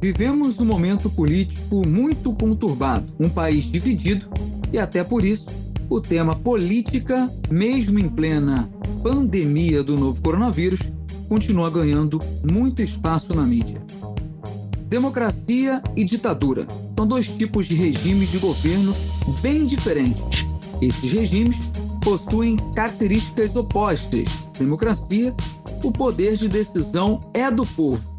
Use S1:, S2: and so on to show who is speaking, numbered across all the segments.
S1: Vivemos um momento político muito conturbado, um país dividido e até por isso o tema política, mesmo em plena pandemia do novo coronavírus, continua ganhando muito espaço na mídia. Democracia e ditadura são dois tipos de regimes de governo bem diferentes. Esses regimes possuem características opostas. Democracia, o poder de decisão é do povo,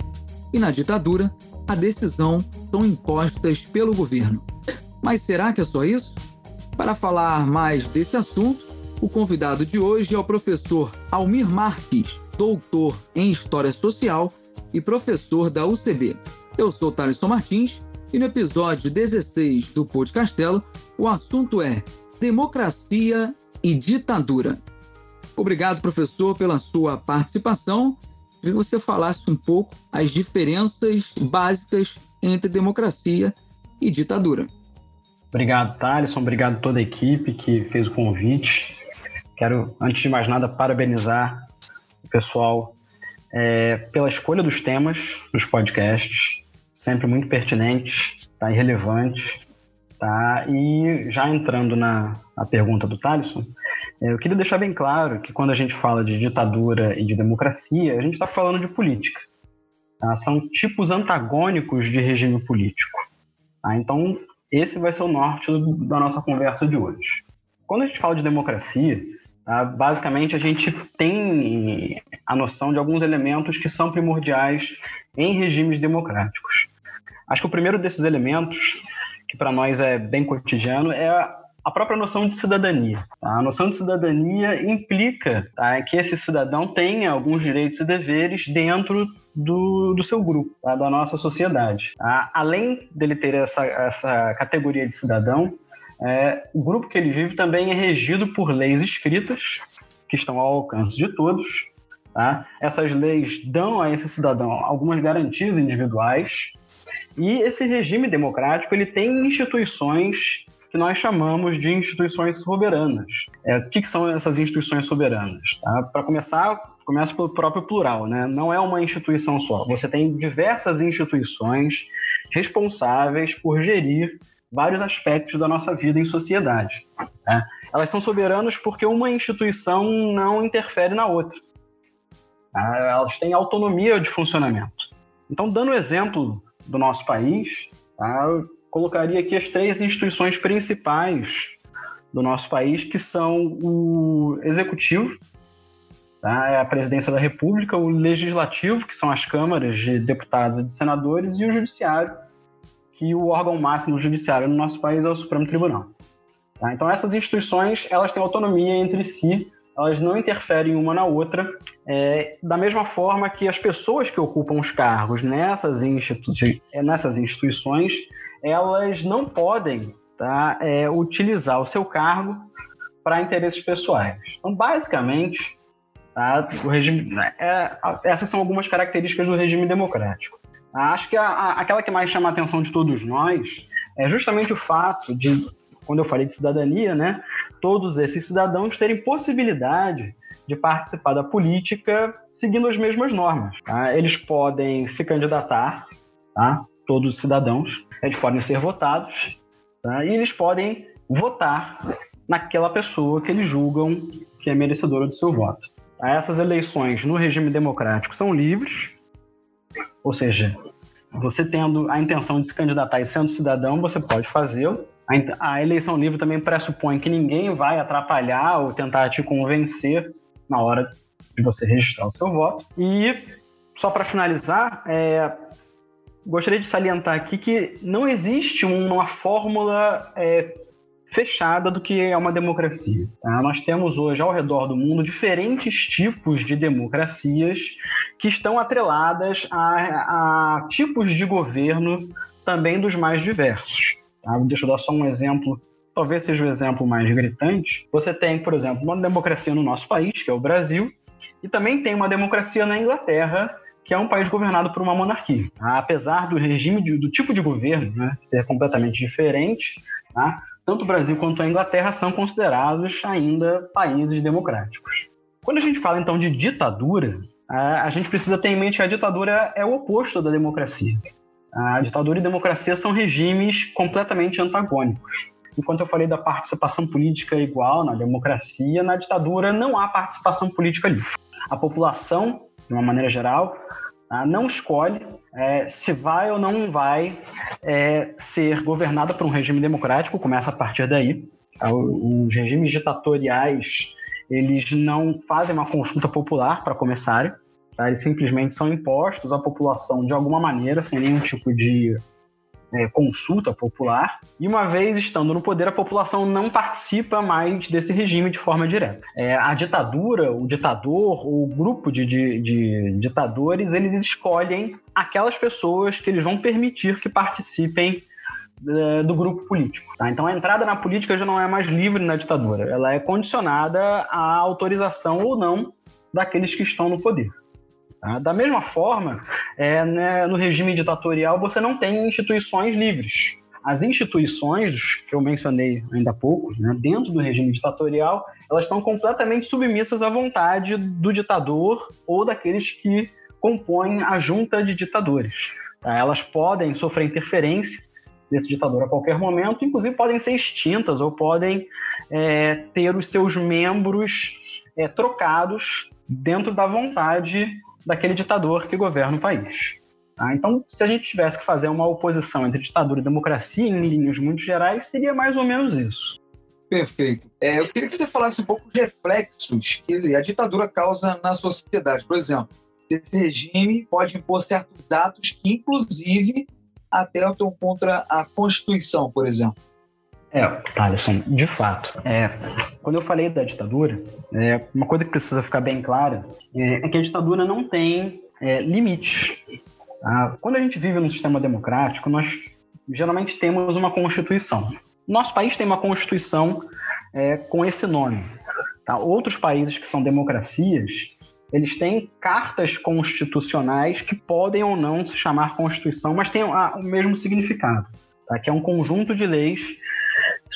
S1: e na ditadura, a decisão são impostas pelo governo. Mas será que é só isso? Para falar mais desse assunto, o convidado de hoje é o professor Almir Marques, doutor em História Social e professor da UCB. Eu sou Thaleson Martins e no episódio 16 do Podcastelo o assunto é Democracia e Ditadura. Obrigado, professor, pela sua participação que você falasse um pouco as diferenças básicas entre democracia e ditadura.
S2: Obrigado, Thaleson. Obrigado a toda a equipe que fez o convite. Quero, antes de mais nada, parabenizar o pessoal é, pela escolha dos temas dos podcasts, sempre muito pertinentes, tá, e relevantes. Tá? E já entrando na, na pergunta do Thaleson, eu queria deixar bem claro que quando a gente fala de ditadura e de democracia, a gente está falando de política. Tá? São tipos antagônicos de regime político. Tá? Então, esse vai ser o norte da nossa conversa de hoje. Quando a gente fala de democracia, tá? basicamente a gente tem a noção de alguns elementos que são primordiais em regimes democráticos. Acho que o primeiro desses elementos, que para nós é bem cotidiano, é a a própria noção de cidadania. Tá? A noção de cidadania implica tá, que esse cidadão tenha alguns direitos e deveres dentro do, do seu grupo, tá? da nossa sociedade. Tá? Além dele ter essa, essa categoria de cidadão, é, o grupo que ele vive também é regido por leis escritas, que estão ao alcance de todos. Tá? Essas leis dão a esse cidadão algumas garantias individuais e esse regime democrático ele tem instituições que nós chamamos de instituições soberanas. É, o que, que são essas instituições soberanas? Tá? Para começar, começa pelo próprio plural, né? não é uma instituição só. Você tem diversas instituições responsáveis por gerir vários aspectos da nossa vida em sociedade. Né? Elas são soberanas porque uma instituição não interfere na outra. Tá? Elas têm autonomia de funcionamento. Então, dando o exemplo do nosso país, tá? Colocaria aqui as três instituições principais do nosso país, que são o executivo, tá? é a presidência da República, o legislativo, que são as câmaras de deputados e de senadores, e o judiciário, que o órgão máximo do judiciário no nosso país é o Supremo Tribunal. Tá? Então essas instituições elas têm autonomia entre si, elas não interferem uma na outra, é, da mesma forma que as pessoas que ocupam os cargos nessas, nessas instituições elas não podem tá, é, utilizar o seu cargo para interesses pessoais. Então, basicamente, tá, o regime, é, essas são algumas características do regime democrático. Acho que a, a, aquela que mais chama a atenção de todos nós é justamente o fato de, quando eu falei de cidadania, né, todos esses cidadãos terem possibilidade de participar da política seguindo as mesmas normas. Tá? Eles podem se candidatar, tá? Todos os cidadãos, eles podem ser votados tá? e eles podem votar naquela pessoa que eles julgam que é merecedora do seu voto. Tá? Essas eleições no regime democrático são livres, ou seja, você tendo a intenção de se candidatar e sendo cidadão, você pode fazê-lo. A eleição livre também pressupõe que ninguém vai atrapalhar ou tentar te convencer na hora de você registrar o seu voto. E só para finalizar, é, gostaria de salientar aqui que não existe uma fórmula é, fechada do que é uma democracia. Tá? Nós temos hoje ao redor do mundo diferentes tipos de democracias que estão atreladas a, a tipos de governo também dos mais diversos. Tá? Deixa eu dar só um exemplo talvez seja o exemplo mais gritante. Você tem, por exemplo, uma democracia no nosso país, que é o Brasil, e também tem uma democracia na Inglaterra, que é um país governado por uma monarquia. Tá? Apesar do regime, de, do tipo de governo né, ser completamente diferente, tá? tanto o Brasil quanto a Inglaterra são considerados ainda países democráticos. Quando a gente fala então de ditadura, a gente precisa ter em mente que a ditadura é o oposto da democracia. A ditadura e a democracia são regimes completamente antagônicos. Enquanto eu falei da participação política igual na democracia, na ditadura não há participação política ali. A população, de uma maneira geral, ah, não escolhe é, se vai ou não vai é, ser governada por um regime democrático, começa a partir daí. Tá? Os regimes ditatoriais eles não fazem uma consulta popular para começar, tá? eles simplesmente são impostos à população de alguma maneira, sem nenhum tipo de é, consulta popular, e uma vez estando no poder, a população não participa mais desse regime de forma direta. É, a ditadura, o ditador, o grupo de, de, de ditadores, eles escolhem aquelas pessoas que eles vão permitir que participem é, do grupo político. Tá? Então a entrada na política já não é mais livre na ditadura, ela é condicionada à autorização ou não daqueles que estão no poder. Tá? Da mesma forma, é, né, no regime ditatorial você não tem instituições livres. As instituições que eu mencionei ainda há pouco, né, dentro do regime ditatorial, elas estão completamente submissas à vontade do ditador ou daqueles que compõem a junta de ditadores. Tá? Elas podem sofrer interferência desse ditador a qualquer momento, inclusive podem ser extintas ou podem é, ter os seus membros é, trocados dentro da vontade daquele ditador que governa o país. Tá? Então, se a gente tivesse que fazer uma oposição entre ditadura e democracia, em linhas muito gerais, seria mais ou menos isso.
S1: Perfeito. É, eu queria que você falasse um pouco dos reflexos que a ditadura causa na sociedade. Por exemplo, esse regime pode impor certos atos que, inclusive, atentam contra a Constituição, por exemplo.
S2: É, Thaleson, de fato. É, quando eu falei da ditadura, é, uma coisa que precisa ficar bem clara é, é que a ditadura não tem é, limites. Tá? Quando a gente vive num sistema democrático, nós geralmente temos uma Constituição. Nosso país tem uma Constituição é, com esse nome. Tá? Outros países que são democracias, eles têm cartas constitucionais que podem ou não se chamar Constituição, mas têm o mesmo significado, tá? que é um conjunto de leis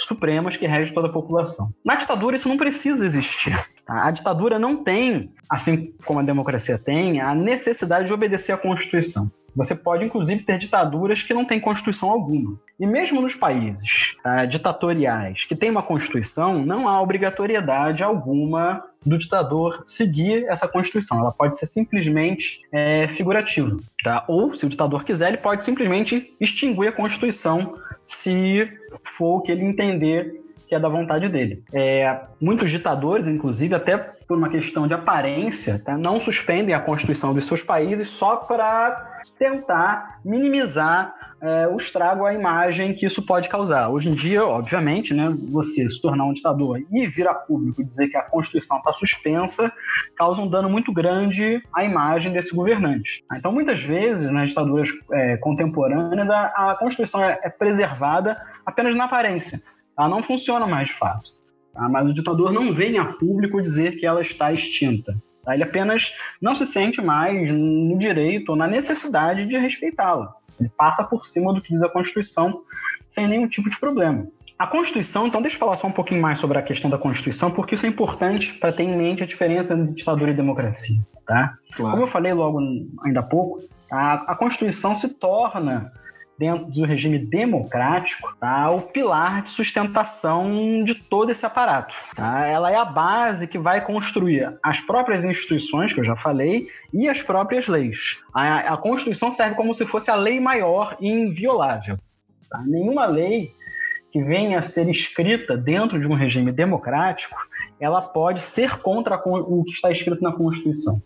S2: supremas que regem toda a população. Na ditadura, isso não precisa existir. Tá? A ditadura não tem, assim como a democracia tem, a necessidade de obedecer à Constituição. Você pode, inclusive, ter ditaduras que não têm Constituição alguma. E mesmo nos países tá, ditatoriais que têm uma Constituição, não há obrigatoriedade alguma do ditador seguir essa Constituição. Ela pode ser simplesmente é, figurativa. Tá? Ou, se o ditador quiser, ele pode simplesmente extinguir a Constituição se for o que ele entender que é da vontade dele. É, muitos ditadores, inclusive, até por uma questão de aparência, tá, não suspendem a Constituição dos seus países só para tentar minimizar é, o estrago à imagem que isso pode causar. Hoje em dia, obviamente, né, você se tornar um ditador e vir a público dizer que a Constituição está suspensa causa um dano muito grande à imagem desse governante. Então, muitas vezes, nas ditaduras é, contemporâneas, a, Constituição é, é preservada apenas na aparência ela não funciona mais de fato. Tá? Mas o ditador não vem a público dizer que ela está extinta. Ele apenas não se sente mais no direito ou na necessidade de respeitá-la. Ele passa por cima do que diz a Constituição sem nenhum tipo de problema. A Constituição, então, deixa eu falar só um pouquinho mais sobre a questão da Constituição, porque isso é importante para ter em mente a diferença entre ditadura e democracia. Tá? Claro. Como eu falei logo ainda há pouco, a, a Constituição se torna dentro do regime democrático, tá, o pilar de sustentação de todo esse aparato. Tá? Ela é a base que vai construir as próprias instituições, que eu já falei, e as próprias leis. A, a Constituição serve como se fosse a lei maior e inviolável. Tá? Nenhuma lei que venha a ser escrita dentro de um regime democrático, ela pode ser contra o que está escrito na Constituição.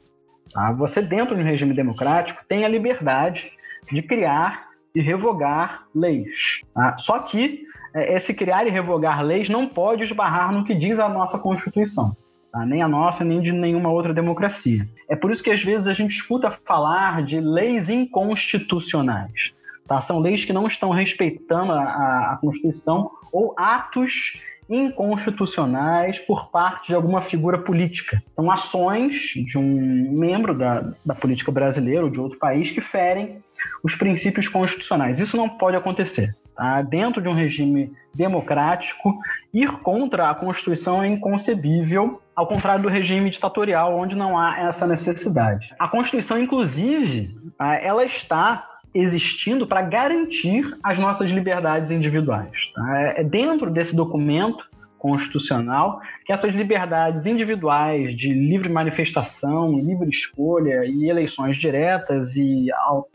S2: Tá? Você, dentro de um regime democrático, tem a liberdade de criar e revogar leis. Tá? Só que é, esse criar e revogar leis não pode esbarrar no que diz a nossa Constituição. Tá? Nem a nossa, nem de nenhuma outra democracia. É por isso que às vezes a gente escuta falar de leis inconstitucionais. Tá? São leis que não estão respeitando a, a Constituição ou atos inconstitucionais por parte de alguma figura política. São ações de um membro da, da política brasileira ou de outro país que ferem os princípios constitucionais. Isso não pode acontecer. Tá? Dentro de um regime democrático, ir contra a Constituição é inconcebível, ao contrário do regime ditatorial, onde não há essa necessidade. A Constituição, inclusive, tá? ela está existindo para garantir as nossas liberdades individuais. Tá? É, é dentro desse documento constitucional que essas liberdades individuais de livre manifestação, livre escolha e eleições diretas e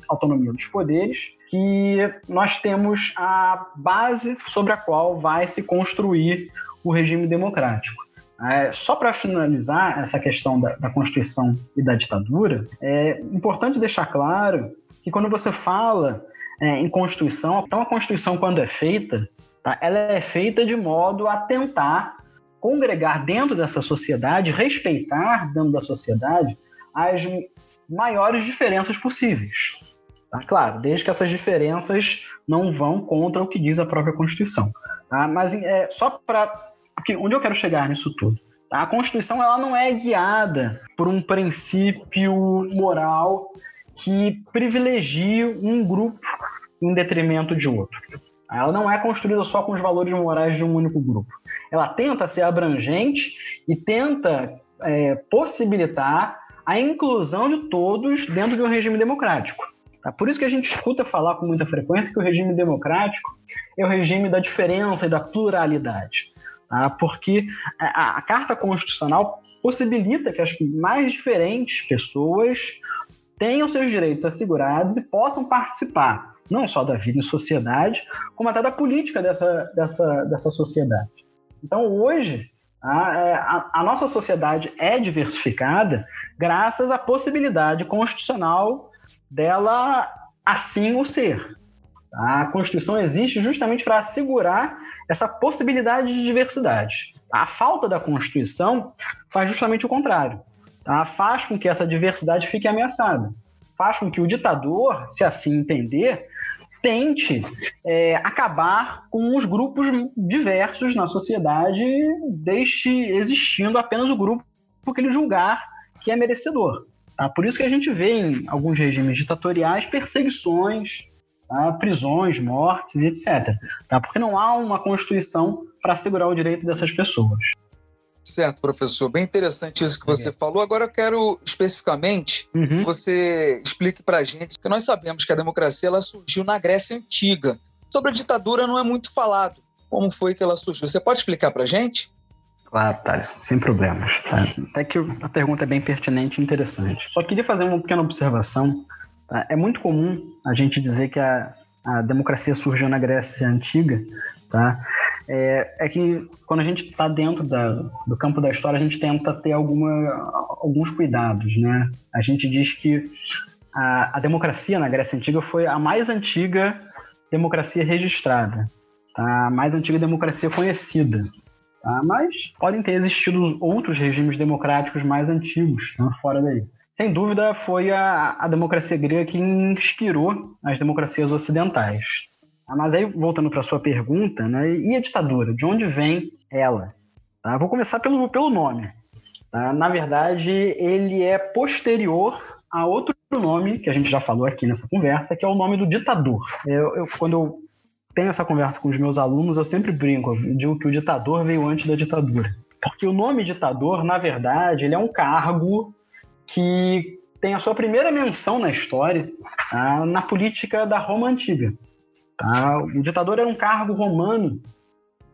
S2: autonomia dos poderes que nós temos a base sobre a qual vai se construir o regime democrático. É, só para finalizar essa questão da, da, Constituição e da ditadura, é importante deixar claro que quando você fala é, em Constituição, então a Constituição, quando é feita, tá, ela é feita de modo a tentar congregar dentro dessa sociedade, respeitar dentro da sociedade as maiores diferenças possíveis. Tá? Claro, desde que essas diferenças não vão contra o que diz a própria Constituição. Tá? Mas é, só para onde eu quero chegar nisso tudo? Tá? A Constituição ela não é guiada por um princípio moral que privilegie um grupo em detrimento de outro. Ela não é construída só com os valores morais de um único grupo. Ela tenta ser abrangente e tenta é, possibilitar a inclusão de todos dentro de um regime democrático. Tá? Por isso que a gente escuta falar com muita frequência que o regime democrático é o regime da diferença e da pluralidade tá? porque a, a Carta Constitucional possibilita que as mais diferentes pessoas tenham seus direitos assegurados e possam participar não só da vida em sociedade, como até da política dessa, dessa, dessa sociedade. Então, hoje, a, é, a, a, nossa sociedade é diversificada graças à possibilidade constitucional dela assim o ser. A Constituição existe justamente para assegurar essa possibilidade de diversidade. A falta da Constituição faz justamente o contrário. Tá? Faz com que essa diversidade fique ameaçada. Faz com que o ditador, se assim entender, tente é, acabar com os grupos diversos na sociedade, deixe existindo apenas o grupo que ele julgar que é merecedor. Tá? Por isso que a gente vê em alguns regimes ditatoriais perseguições, tá? prisões, mortes etc. Tá? Porque não há uma Constituição para assegurar o direito dessas pessoas.
S1: Certo, professor. Bem interessante isso que você é. falou. Agora eu quero especificamente uhum. que você explique para a gente que nós sabemos que a democracia ela surgiu na Grécia Antiga. Sobre a ditadura não é muito falado. Como foi que ela surgiu? Você pode explicar para a gente?
S2: Claro, Thales, sem problemas. Tá? Até que a pergunta é bem pertinente e interessante. Só queria fazer uma pequena observação Tá? É muito comum a gente dizer que a, a democracia surgiu na Grécia Antiga, tá? É, é que quando a gente está dentro da, do campo da história, a gente tenta ter alguma, alguns cuidados, né? A gente diz que a, a democracia na Grécia Antiga foi a mais antiga democracia registrada, tá? a mais antiga democracia conhecida. Tá? Mas podem ter existido outros regimes democráticos mais antigos, né? fora daí sem dúvida, foi a, a democracia grega que inspirou as democracias ocidentais. Mas aí, voltando para sua pergunta, né, e a ditadura? De onde vem ela? Tá? Vou começar pelo, pelo nome. Tá? Na verdade, ele é posterior a outro nome que a gente já falou aqui nessa conversa, que é o nome do ditador. Eu, eu, quando eu tenho essa conversa com os meus alunos, eu sempre brinco, eu digo que o ditador veio antes da ditadura. Porque o nome ditador, na verdade, ele é um cargo que tem a sua primeira menção na história tá? na política da Roma antiga. Tá? O ditador era um cargo romano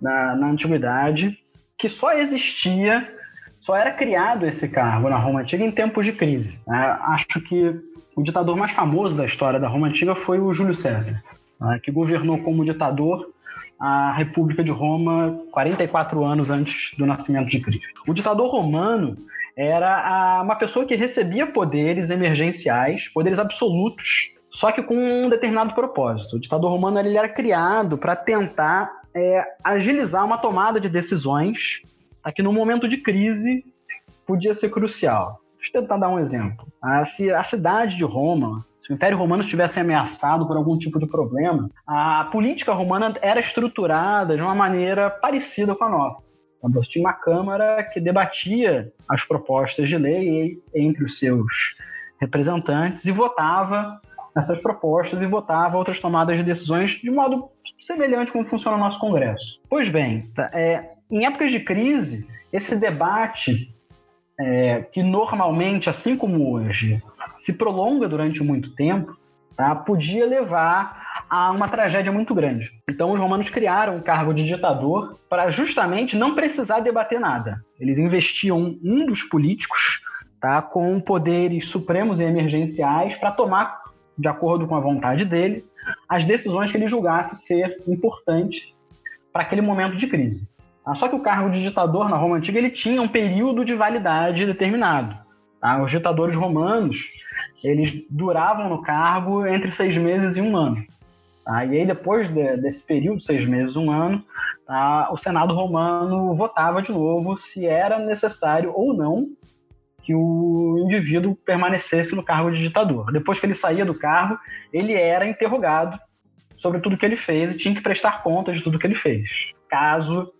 S2: na, na antiguidade que só existia, só era criado esse cargo na Roma antiga em tempos de crise. Tá? Acho que o ditador mais famoso da história da Roma antiga foi o Júlio César, tá? que governou como ditador a República de Roma 44 anos antes do nascimento de Cristo. O ditador romano era uma pessoa que recebia poderes emergenciais, poderes absolutos, só que com um determinado propósito. O ditador romano ele era criado para tentar é, agilizar uma tomada de decisões que no momento de crise podia ser crucial. Deixa eu tentar dar um exemplo. Ah, se a cidade de Roma, se o Império Romano estivesse ameaçado por algum tipo de problema, a política romana era estruturada de uma maneira parecida com a nossa. Você tinha uma Câmara que debatia as propostas de lei entre os seus representantes e votava essas propostas e votava outras tomadas de decisões de modo semelhante como funciona o nosso Congresso. Pois bem, tá, é, em épocas de crise, esse debate, é, que normalmente, assim como hoje, se prolonga durante muito tempo, tá, podia levar a uma tragédia muito grande. Então os romanos criaram o cargo de ditador para justamente não precisar debater nada. Eles investiam um dos políticos tá, com poderes supremos e emergenciais para tomar, de acordo com a vontade dele, as decisões que ele julgasse ser importantes para aquele momento de crise. Tá? Só que o cargo de ditador na Roma Antiga ele tinha um período de validade determinado. Tá? Os ditadores romanos eles duravam no cargo entre seis meses e um ano. Tá? E aí, depois de, desse período, seis meses, um ano, o Senado romano votava de novo se era necessário ou não que o indivíduo permanecesse no cargo de ditador. Depois que ele saía do cargo, ele era interrogado sobre tudo que ele fez e tinha que prestar conta de tudo que ele fez. Caso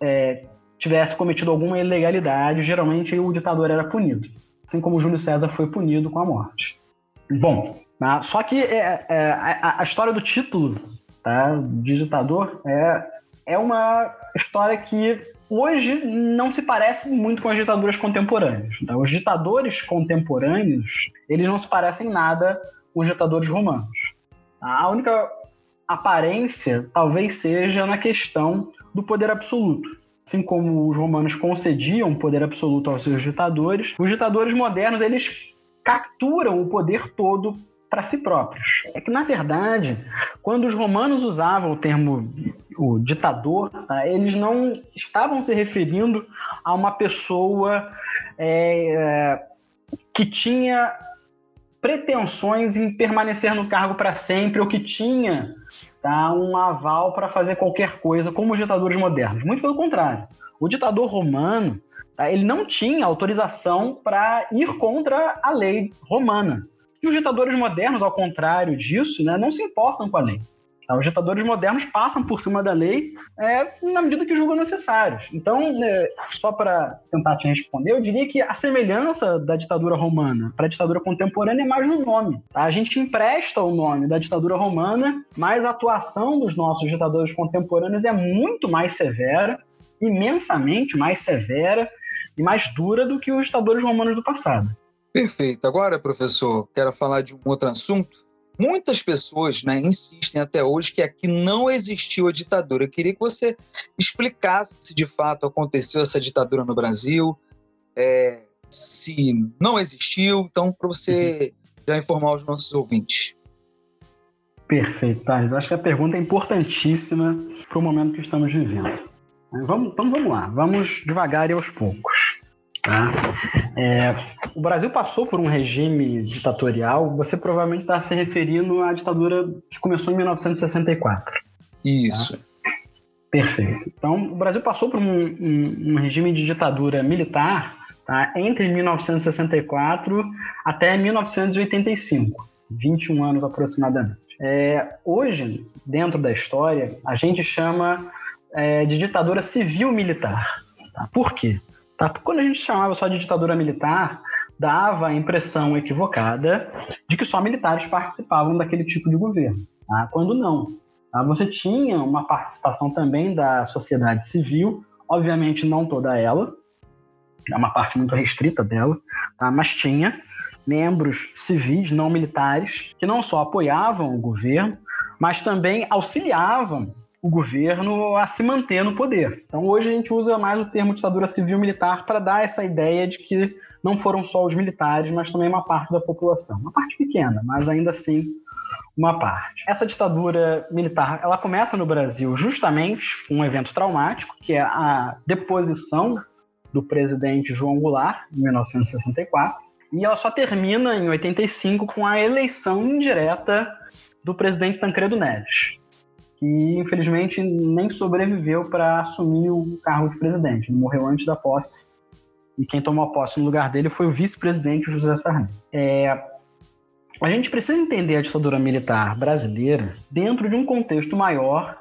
S2: é, tivesse cometido alguma ilegalidade, geralmente o ditador era punido, assim como Júlio César foi punido com a morte. Bom, né? Só que é, é, a, a, história do título tá, de ditador é, é uma história que hoje não se parece muito com as ditaduras contemporâneas. Tá? Os ditadores contemporâneos, eles não se parecem nada com os ditadores romanos. A única aparência talvez seja na questão do poder absoluto. Assim como os romanos concediam poder absoluto aos seus ditadores, os ditadores modernos eles capturam o poder todo para si próprios. É que, na verdade, quando os romanos usavam o termo o ditador, tá, eles não estavam se referindo a uma pessoa é, que tinha pretensões em permanecer no cargo para sempre ou que tinha tá, um aval para fazer qualquer coisa, como os ditadores modernos. Muito pelo contrário. O ditador romano tá, ele não tinha autorização para ir contra a lei romana. E os ditadores modernos, ao contrário disso, né, não se importam com a lei. Tá? Os ditadores modernos passam por cima da lei é, na medida que julgam necessários. Então, é, só para tentar te responder, eu diria que a semelhança da ditadura romana para a ditadura contemporânea é mais no nome. Tá? A gente empresta o nome da ditadura romana, mas a atuação dos nossos ditadores contemporâneos é muito mais severa, imensamente mais severa e mais dura do que os ditadores romanos do passado.
S1: Perfeito. Agora, professor, quero falar de um outro assunto. Muitas pessoas né, insistem até hoje que aqui não existiu a ditadura. Eu queria que você explicasse se de fato aconteceu essa ditadura no Brasil, é, se não existiu, então, para você já informar os nossos ouvintes.
S2: Perfeito, Thales. Acho que a pergunta é importantíssima para o momento que estamos vivendo. Vamos, então vamos lá, vamos devagar e aos poucos. Tá? É, o Brasil passou por um regime ditatorial, você provavelmente está se referindo à ditadura que começou em 1964.
S1: Isso. Tá?
S2: Perfeito. Então, o Brasil passou por um, um, um regime de ditadura militar tá? entre 1964 até 1985, 21 anos aproximadamente. É, hoje, dentro da história, a gente chama é, de ditadura civil-militar. Tá? Por quê? Tá? Quando a gente chamava só de ditadura militar, dava a impressão equivocada de que só militares participavam daquele tipo de governo, tá? quando não. Tá? Você tinha uma participação também da sociedade civil, obviamente não toda ela, é uma parte muito restrita dela, tá? mas tinha membros civis não militares que não só apoiavam o governo, mas também auxiliavam o governo a se manter no poder. Então hoje a gente usa mais o termo ditadura civil-militar para dar essa ideia de que não foram só os militares, mas também uma parte da população. Uma parte pequena, mas ainda assim uma parte. Essa ditadura militar, ela começa no Brasil justamente com um evento traumático, que é a deposição do presidente João Goulart, em 1964, e ela só termina em 85 com a eleição indireta do presidente Tancredo Neves que infelizmente nem sobreviveu para assumir o cargo de presidente. Ele morreu antes da posse. E quem tomou a posse no lugar dele foi o vice-presidente José Sarney. É, a gente precisa entender a ditadura militar brasileira dentro de um contexto maior,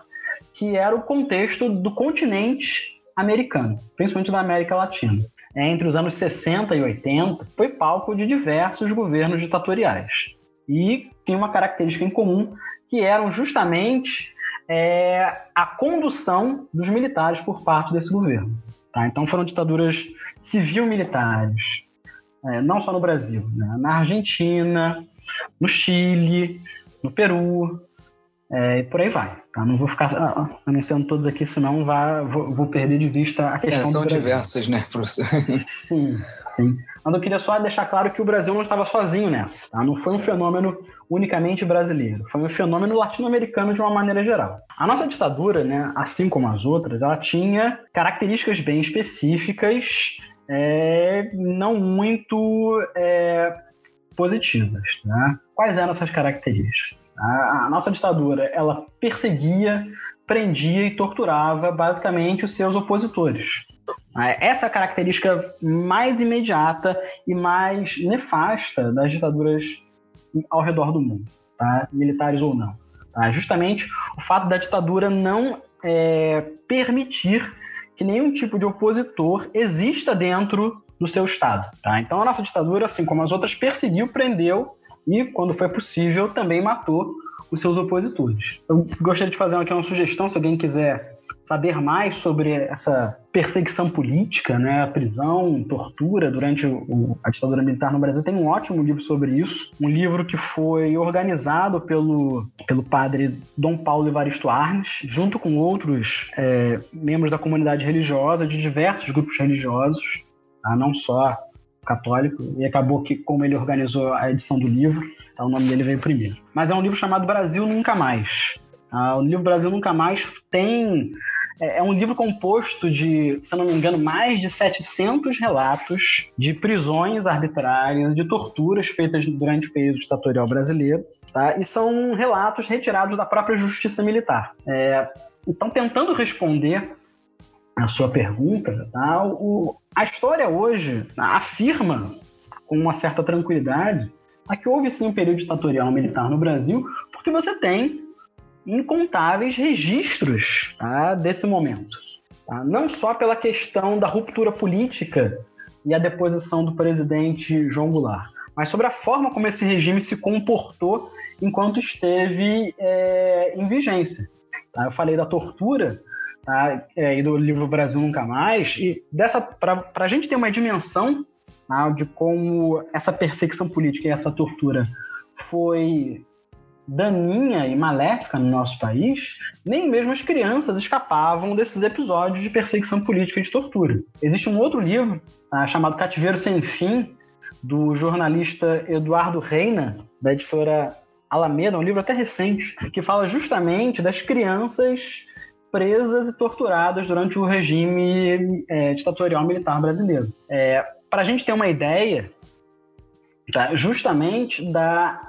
S2: que era o contexto do continente americano, principalmente da América Latina. É, entre os anos 60 e 80, foi palco de diversos governos ditatoriais. E tem uma característica em comum, que eram justamente é a condução dos militares por parte desse governo. Tá? Então foram ditaduras civil-militares, é, não só no Brasil, né? na Argentina, no Chile, no Peru, é, e por aí vai. Tá? Não vou ficar ah, ah, anunciando todos aqui, senão vá, vou, vou, perder de vista a questão. É,
S1: são diversas, né, professor?
S2: Sim, sim. Mas eu queria só deixar claro que o Brasil não estava sozinho nessa. Tá? Não foi um fenômeno unicamente brasileiro, foi um fenômeno latino-americano de uma maneira geral. A nossa ditadura, né, assim como as outras, ela tinha características bem específicas, é, não muito é, positivas. Né? Quais eram essas características? A, nossa ditadura, ela perseguia, prendia e torturava basicamente os seus opositores. Essa é característica mais imediata e mais nefasta das ditaduras ao redor do mundo, tá? militares ou não. Tá? Justamente o fato da ditadura não é, permitir que nenhum tipo de opositor exista dentro do seu Estado. Tá? Então a nossa ditadura, assim como as outras, perseguiu, prendeu e, quando foi possível, também matou os seus opositores. Eu gostaria de fazer aqui uma sugestão, se alguém quiser saber mais sobre essa perseguição política, né, prisão, tortura durante o, a ditadura militar no Brasil, tem um ótimo livro sobre isso, um livro que foi organizado pelo, pelo padre Dom Paulo Evaristo Arnes, junto com outros é, membros da comunidade religiosa de diversos grupos religiosos, tá? não só católico, e acabou que, como ele organizou a edição do livro, então o nome dele veio primeiro. Mas é um livro chamado Brasil Nunca Mais. Ah, o livro Brasil Nunca Mais tem. É, é um livro composto de, se não me engano, mais de 700 relatos de prisões arbitrárias, de torturas feitas durante o período ditatorial brasileiro, tá? e são relatos retirados da própria justiça militar. É, então, tentando responder a sua pergunta, tá? o, a história hoje afirma com uma certa tranquilidade que houve sim um período ditatorial militar no Brasil, porque você tem incontáveis registros tá, desse momento. Tá? Não só pela questão da ruptura política e a deposição do presidente João Goulart, mas sobre a forma como esse regime se comportou enquanto esteve é, em vigência. Tá? Eu falei da tortura, tá? É, e do livro Brasil Nunca Mais, e dessa para a gente ter uma dimensão tá? de como essa perseguição política e essa tortura foi daninha e maléfica no nosso país, nem mesmo as crianças escapavam desses episódios de perseguição política e de tortura. Existe um outro livro tá? chamado Cativeiro Sem Fim, do jornalista Eduardo Reina, da editora Alameda, um livro até recente, que fala justamente das crianças presas e torturadas durante o regime é, ditatorial militar brasileiro. É, Para a gente ter uma ideia, tá, justamente da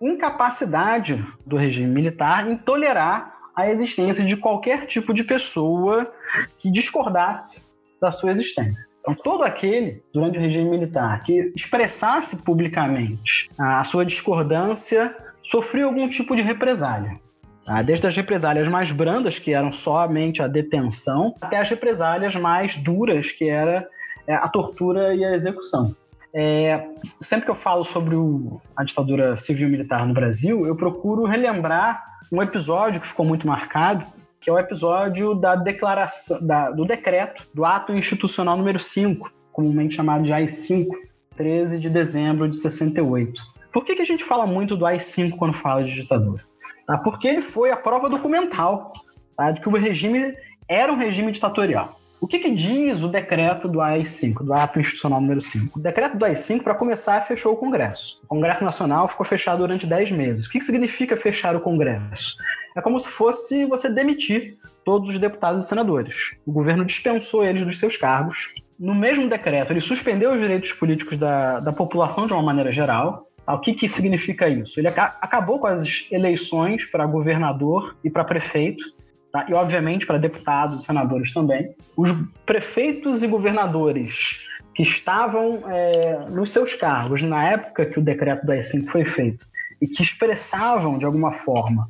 S2: incapacidade do regime militar em tolerar a existência de qualquer tipo de pessoa que discordasse da sua existência. Então, todo aquele, durante o regime militar, que expressasse publicamente a sua discordância, sofreu algum tipo de represália. Tá? Desde as represálias mais brandas, que eram somente a detenção, até as represálias mais duras, que era é, a tortura e a execução. É, sempre que eu falo sobre o, a ditadura civil-militar no Brasil, eu procuro relembrar um episódio que ficou muito marcado, que é o episódio da declaração, da, do decreto, do ato institucional número 5, comumente chamado de AI-5, 13 de dezembro de 68. Por que, que a gente fala muito do AI-5 quando fala de ditadura? Tá? porque ele foi a prova documental tá? de que o regime era um regime ditatorial. O que, que diz o decreto do AI-5, do Ato Institucional número 5? O decreto do AI-5, para começar, fechou o Congresso. O Congresso Nacional ficou fechado durante 10 meses. O que, que significa fechar o Congresso? É como se fosse você demitir todos os deputados e senadores. O governo dispensou eles dos seus cargos. No mesmo decreto, ele suspendeu os direitos políticos da, da população de uma maneira geral, o que, que significa isso? Ele acabou com as eleições para governador e para prefeito, tá? e obviamente para deputados e senadores também. Os prefeitos e governadores que estavam é, nos seus cargos na época que o decreto do AI-5 foi feito e que expressavam de alguma forma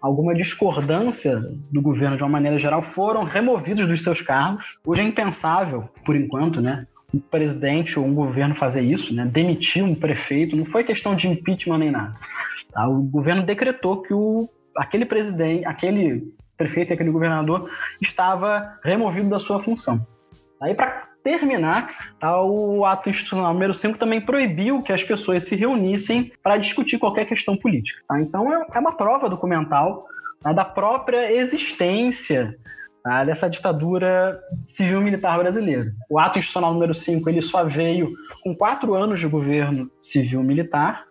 S2: alguma discordância do governo de uma maneira geral foram removidos dos seus cargos. Hoje é impensável, por enquanto, né, um presidente ou um governo fazer isso, né? demitir um prefeito, não foi questão de impeachment nem nada. Tá? O governo decretou que o, aquele presidente, aquele prefeito aquele governador estava removido da sua função. Aí, para terminar, tá, o ato institucional número 5 também proibiu que as pessoas se reunissem para discutir qualquer questão política. Tá? Então é, é uma prova documental tá, da própria existência tá, dessa ditadura civil-militar brasileira. O ato institucional número 5 ele só veio com quatro anos de governo civil-militar,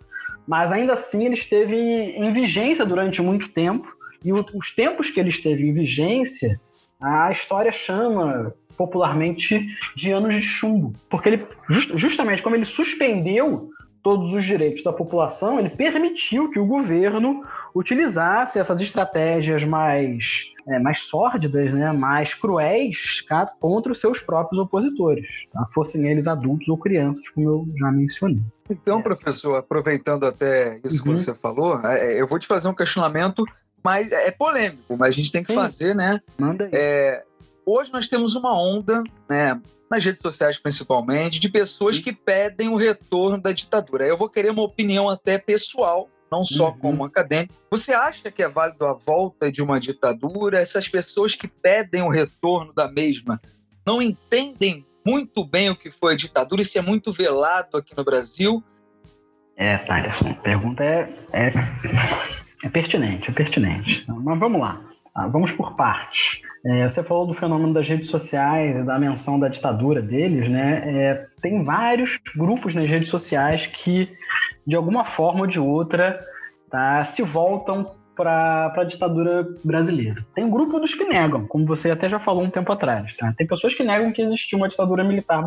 S2: mas ainda assim ele esteve em vigência durante muito tempo, e os tempos que ele esteve em vigência, a história chama popularmente de anos de chumbo, porque ele justamente como ele suspendeu todos os direitos da população, ele permitiu que o governo utilizasse essas estratégias mais, é, mais sórdidas, né, mais cruéis contra os seus próprios opositores, tá? fossem eles adultos ou crianças, como eu já mencionei.
S1: Então, é. professor, aproveitando até isso uhum. que você falou, é, é, eu vou te fazer um questionamento, mas é polêmico, mas a gente tem que Sim. fazer, né?
S2: Manda aí.
S1: É, hoje nós temos uma onda, né, nas redes sociais principalmente, de pessoas que pedem o retorno da ditadura. Eu vou querer uma opinião até pessoal, não só uhum. como acadêmico. Você acha que é válido a volta de uma ditadura? Essas pessoas que pedem o retorno da mesma não entendem muito bem o que foi a ditadura? Isso é muito velado aqui no Brasil.
S2: É, Thales, a pergunta é, é, é pertinente, é pertinente. Mas vamos lá, tá? vamos por partes. É, você falou do fenômeno das redes sociais, da menção da ditadura deles, né? É, tem vários grupos nas redes sociais que, de alguma forma ou de outra, tá, se voltam para a ditadura brasileira. Tem um grupo dos que negam, como você até já falou um tempo atrás. Tá? Tem pessoas que negam que existiu uma ditadura militar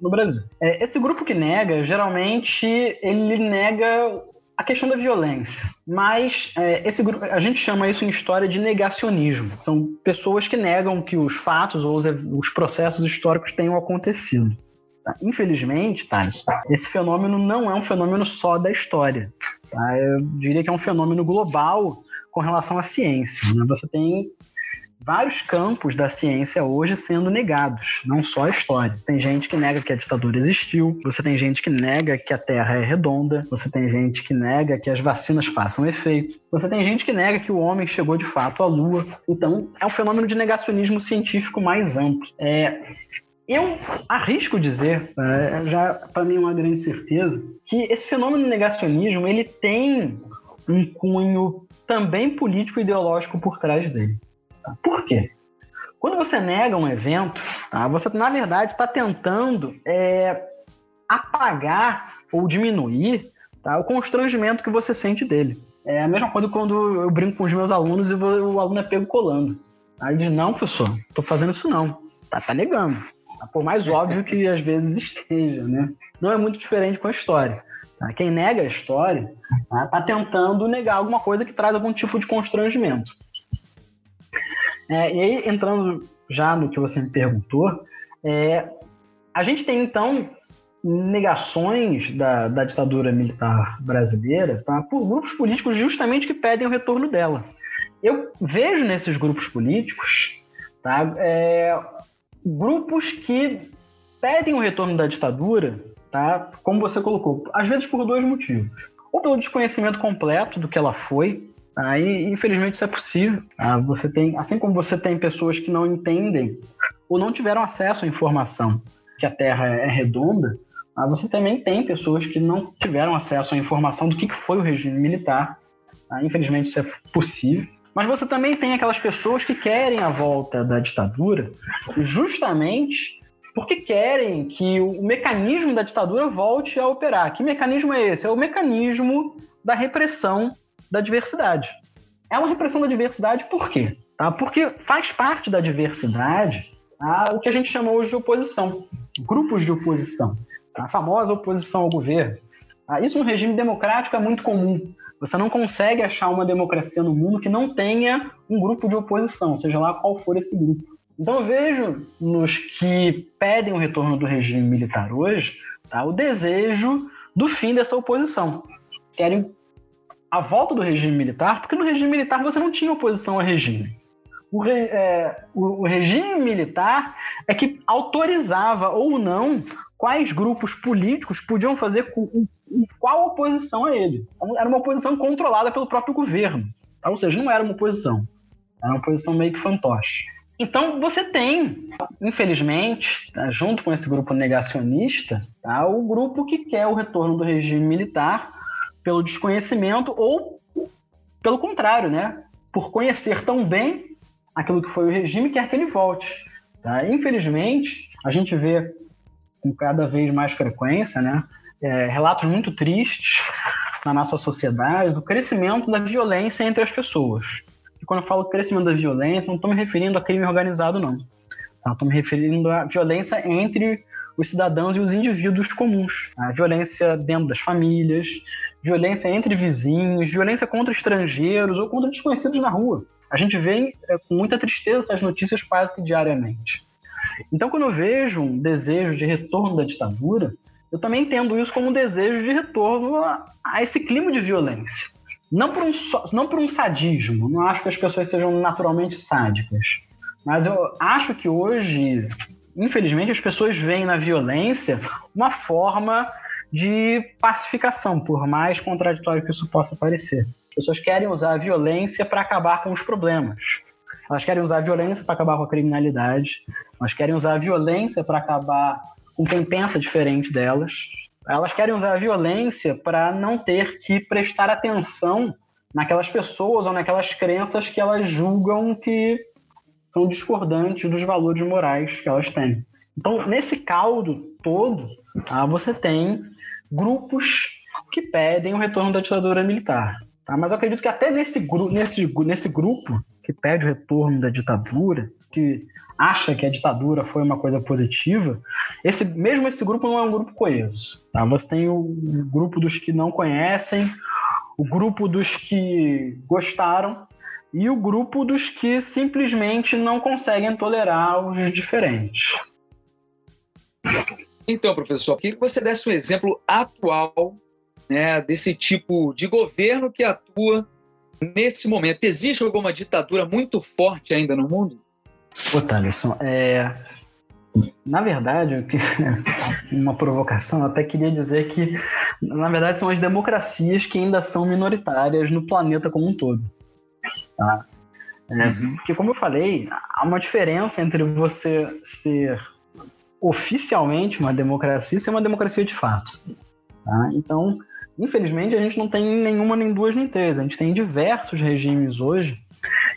S2: no Brasil. É, esse grupo que nega, geralmente, ele nega a questão da violência. Mas é, esse grupo, a gente chama isso em história de negacionismo. São pessoas que negam que os fatos ou os, os processos históricos tenham acontecido. Tá? Infelizmente, Thales, esse fenômeno não é um fenômeno só da história. Tá? Eu diria que é um fenômeno global com relação à ciência. Né? Você tem vários campos da ciência hoje sendo negados, não só a história. Tem gente que nega que a ditadura existiu, você tem gente que nega que a Terra é redonda, você tem gente que nega que as vacinas façam efeito, você tem gente que nega que o homem chegou de fato à Lua. Então, é um fenômeno de negacionismo científico mais amplo. É, eu arrisco dizer, é, já para mim é uma grande certeza, que esse fenômeno de negacionismo ele tem um cunho também político e ideológico por trás dele. Tá? Por quê? Quando você nega um evento, tá? você na verdade está tentando é, apagar ou diminuir tá? o constrangimento que você sente dele. É a mesma coisa quando eu brinco com os meus alunos e o aluno é pego colando. Aí ele diz, não, professor, tô fazendo isso não. Tá, tá negando. Tá? Por mais óbvio que às vezes esteja, né? Não é muito diferente com a história. Tá? Quem nega a história tá? tá tentando negar alguma coisa que traz algum tipo de constrangimento. É, e aí, entrando já no que você me perguntou, é, a gente tem então negações da, da ditadura militar brasileira tá, por grupos políticos justamente que pedem o retorno dela. Eu vejo nesses grupos políticos tá, é, grupos que pedem o retorno da ditadura, tá, como você colocou, às vezes por dois motivos. Ou pelo desconhecimento completo do que ela foi, Aí, infelizmente, isso é possível. Ah, você tem, assim como você tem pessoas que não entendem ou não tiveram acesso à informação que a Terra é redonda, ah, você também tem pessoas que não tiveram acesso à informação do que foi o regime militar. Ah, infelizmente, isso é possível. Mas você também tem aquelas pessoas que querem a volta da ditadura justamente porque querem que o mecanismo da ditadura volte a operar. Que mecanismo é esse? É o mecanismo da repressão da diversidade. É uma repressão da diversidade por quê? Tá? Porque faz parte da diversidade tá? o que a gente chama hoje de oposição, grupos de oposição, tá? a famosa oposição ao governo. Tá? Isso no regime democrático é muito comum. Você não consegue achar uma democracia no mundo que não tenha um grupo de oposição, seja lá qual for esse grupo. Então eu vejo nos que pedem o retorno do regime militar hoje tá, o desejo do fim dessa oposição. Querem a volta do regime militar, porque no regime militar você não tinha oposição ao regime. O, re, é, o, o, regime militar é que autorizava ou não quais grupos políticos podiam fazer com, qual oposição a ele. Então, era uma oposição controlada pelo próprio governo. Tá? Ou seja, não era uma oposição. Era uma oposição meio que fantoche. Então você tem, infelizmente, tá, junto com esse grupo negacionista, tá, o grupo que quer o retorno do regime militar pelo desconhecimento ou pelo contrário, né? Por conhecer tão bem aquilo que foi o regime, quer que ele volte. Tá? Infelizmente, a gente vê com cada vez mais frequência, né? É, relatos muito tristes na nossa sociedade do crescimento da violência entre as pessoas. E quando eu falo crescimento da violência, não estou me referindo a crime organizado, não. Estou tá? me referindo à violência entre os cidadãos e os indivíduos comuns. A violência dentro das famílias, violência entre vizinhos, violência contra estrangeiros ou contra desconhecidos na rua. A gente vê é, com muita tristeza essas notícias quase que diariamente. Então, quando eu vejo um desejo de retorno da ditadura, eu também entendo isso como um desejo de retorno a, a esse clima de violência. Não por, um, não por um sadismo, não acho que as pessoas sejam naturalmente sádicas. Mas eu acho que hoje, infelizmente, as pessoas veem na violência uma forma de pacificação, por mais contraditório que isso possa parecer. As pessoas querem usar a violência para acabar com os problemas. Elas querem usar a violência para acabar com a criminalidade. Elas querem usar a violência para acabar com quem pensa diferente delas. Elas querem usar a violência para não ter que prestar atenção naquelas pessoas ou naquelas crenças que elas julgam que são discordantes dos valores morais que elas têm. Então, nesse caldo todo, tá, você tem grupos que pedem o retorno da ditadura militar. Tá? Mas eu acredito que até nesse, gru nesse, nesse grupo que pede o retorno da ditadura, que acha que a ditadura foi uma coisa positiva, esse mesmo esse grupo não é um grupo coeso. Tá? Você tem o grupo dos que não conhecem, o grupo dos que gostaram e o grupo dos que simplesmente não conseguem tolerar os diferentes.
S1: Então, professor, queria que você desse um exemplo atual né, desse tipo de governo que atua nesse momento. Existe alguma ditadura muito forte ainda no mundo?
S2: Ô, Thaleson, é... na verdade, uma provocação, eu até queria dizer que, na verdade, são as democracias que ainda são minoritárias no planeta como um todo. Tá? É, uhum. Porque, como eu falei, há uma diferença entre você ser oficialmente uma democracia ser uma democracia de fato. Tá? Então, infelizmente, a gente não tem nenhuma, nem duas, nem três. A gente tem diversos regimes hoje